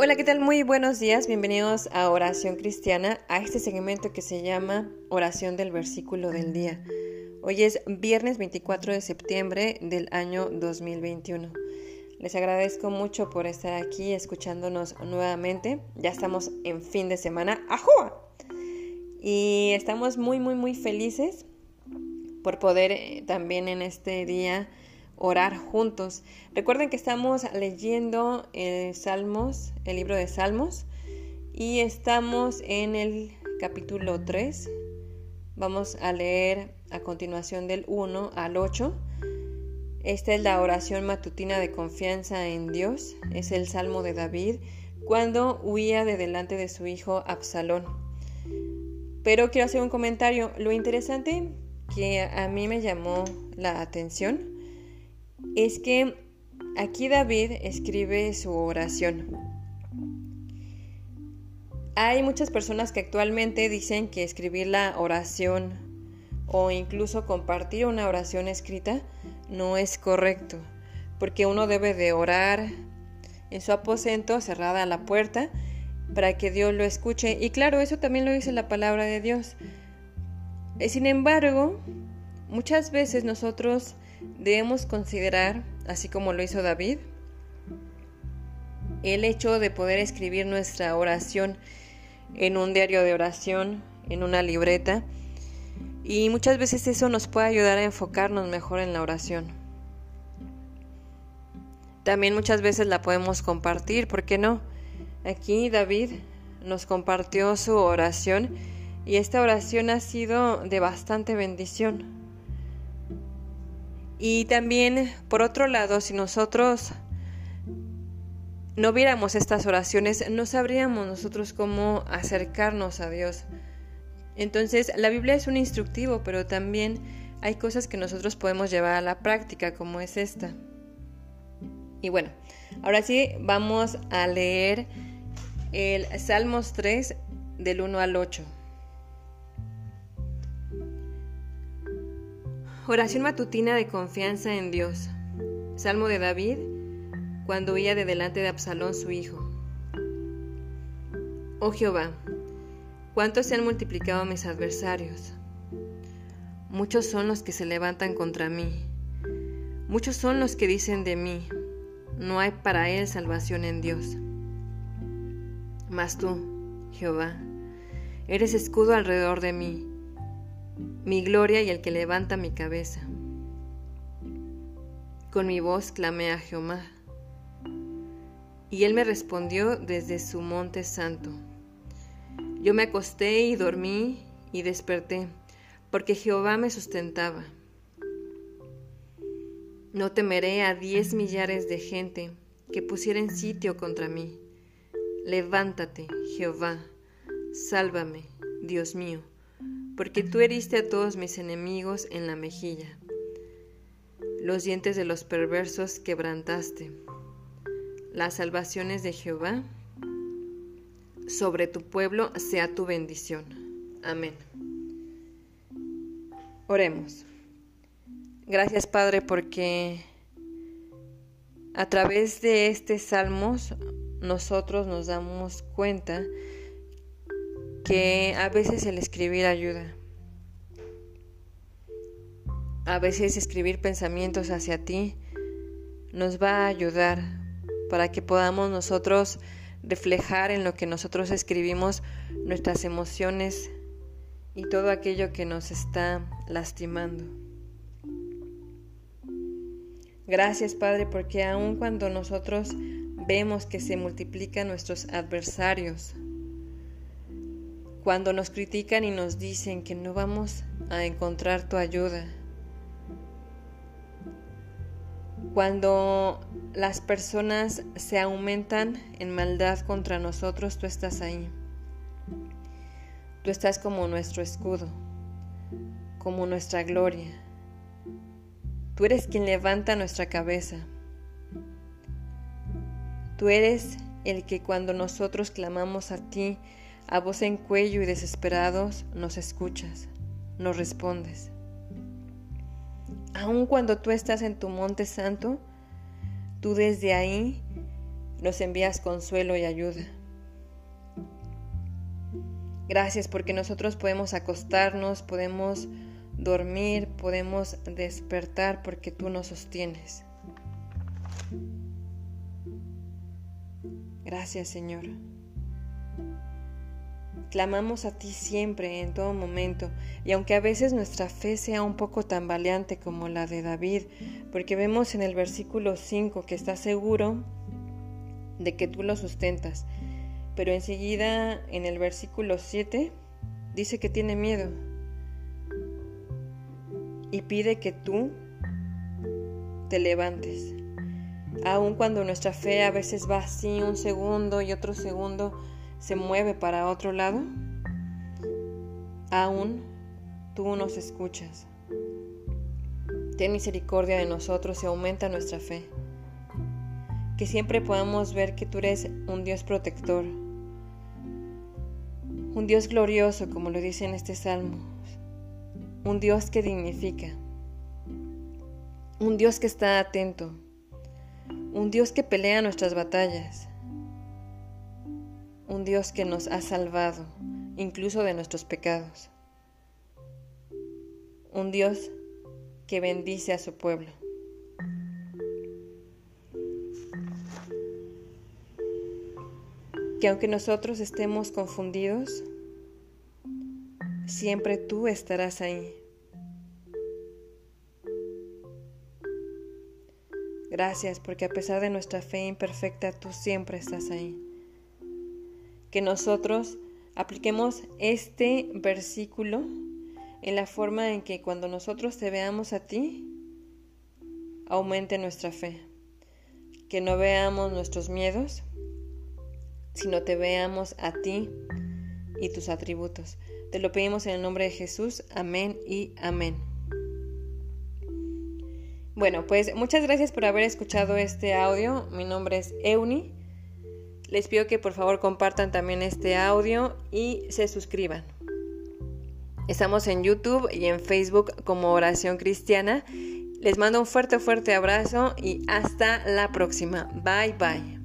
Hola, ¿qué tal? Muy buenos días, bienvenidos a Oración Cristiana, a este segmento que se llama Oración del Versículo del Día. Hoy es viernes 24 de septiembre del año 2021. Les agradezco mucho por estar aquí escuchándonos nuevamente. Ya estamos en fin de semana. ¡Ajúa! Y estamos muy, muy, muy felices por poder eh, también en este día orar juntos. Recuerden que estamos leyendo el Salmos, el libro de Salmos, y estamos en el capítulo 3. Vamos a leer a continuación del 1 al 8. Esta es la oración matutina de confianza en Dios. Es el Salmo de David cuando huía de delante de su hijo Absalón. Pero quiero hacer un comentario. Lo interesante que a mí me llamó la atención es que aquí David escribe su oración. Hay muchas personas que actualmente dicen que escribir la oración o incluso compartir una oración escrita no es correcto, porque uno debe de orar en su aposento cerrada la puerta para que Dios lo escuche. Y claro, eso también lo dice la palabra de Dios. Sin embargo, muchas veces nosotros debemos considerar, así como lo hizo David, el hecho de poder escribir nuestra oración en un diario de oración, en una libreta, y muchas veces eso nos puede ayudar a enfocarnos mejor en la oración. También muchas veces la podemos compartir, ¿por qué no? Aquí David nos compartió su oración y esta oración ha sido de bastante bendición. Y también, por otro lado, si nosotros no viéramos estas oraciones, no sabríamos nosotros cómo acercarnos a Dios. Entonces, la Biblia es un instructivo, pero también hay cosas que nosotros podemos llevar a la práctica, como es esta. Y bueno, ahora sí vamos a leer el Salmos 3 del 1 al 8. Oración matutina de confianza en Dios. Salmo de David cuando huía de delante de Absalón su hijo. Oh Jehová, cuántos se han multiplicado mis adversarios. Muchos son los que se levantan contra mí. Muchos son los que dicen de mí, no hay para él salvación en Dios. Mas tú, Jehová, eres escudo alrededor de mí mi gloria y el que levanta mi cabeza. Con mi voz clamé a Jehová, y él me respondió desde su monte santo. Yo me acosté y dormí y desperté, porque Jehová me sustentaba. No temeré a diez millares de gente que pusieren sitio contra mí. Levántate, Jehová, sálvame, Dios mío porque tú heriste a todos mis enemigos en la mejilla. Los dientes de los perversos quebrantaste. Las salvaciones de Jehová sobre tu pueblo sea tu bendición. Amén. Oremos. Gracias Padre porque a través de este salmos nosotros nos damos cuenta que a veces el escribir ayuda. A veces escribir pensamientos hacia ti nos va a ayudar para que podamos nosotros reflejar en lo que nosotros escribimos nuestras emociones y todo aquello que nos está lastimando. Gracias Padre porque aun cuando nosotros vemos que se multiplican nuestros adversarios, cuando nos critican y nos dicen que no vamos a encontrar tu ayuda. Cuando las personas se aumentan en maldad contra nosotros, tú estás ahí. Tú estás como nuestro escudo, como nuestra gloria. Tú eres quien levanta nuestra cabeza. Tú eres el que cuando nosotros clamamos a ti, a voz en cuello y desesperados nos escuchas, nos respondes. Aun cuando tú estás en tu monte santo, tú desde ahí nos envías consuelo y ayuda. Gracias porque nosotros podemos acostarnos, podemos dormir, podemos despertar porque tú nos sostienes. Gracias Señor. Clamamos a ti siempre, en todo momento, y aunque a veces nuestra fe sea un poco tambaleante como la de David, porque vemos en el versículo 5 que está seguro de que tú lo sustentas, pero enseguida en el versículo 7 dice que tiene miedo. Y pide que tú te levantes. Aun cuando nuestra fe a veces va así un segundo y otro segundo se mueve para otro lado, aún tú nos escuchas. Ten misericordia de nosotros y aumenta nuestra fe. Que siempre podamos ver que tú eres un Dios protector, un Dios glorioso, como lo dice en este salmo, un Dios que dignifica, un Dios que está atento, un Dios que pelea nuestras batallas, un Dios que nos ha salvado, incluso de nuestros pecados, un Dios que bendice a su pueblo. Que aunque nosotros estemos confundidos, siempre tú estarás ahí. Gracias porque a pesar de nuestra fe imperfecta, tú siempre estás ahí. Que nosotros apliquemos este versículo en la forma en que cuando nosotros te veamos a ti, aumente nuestra fe. Que no veamos nuestros miedos, sino te veamos a ti y tus atributos. Te lo pedimos en el nombre de Jesús. Amén y amén. Bueno, pues muchas gracias por haber escuchado este audio. Mi nombre es Euni. Les pido que por favor compartan también este audio y se suscriban. Estamos en YouTube y en Facebook como Oración Cristiana. Les mando un fuerte, fuerte abrazo y hasta la próxima. Bye, bye.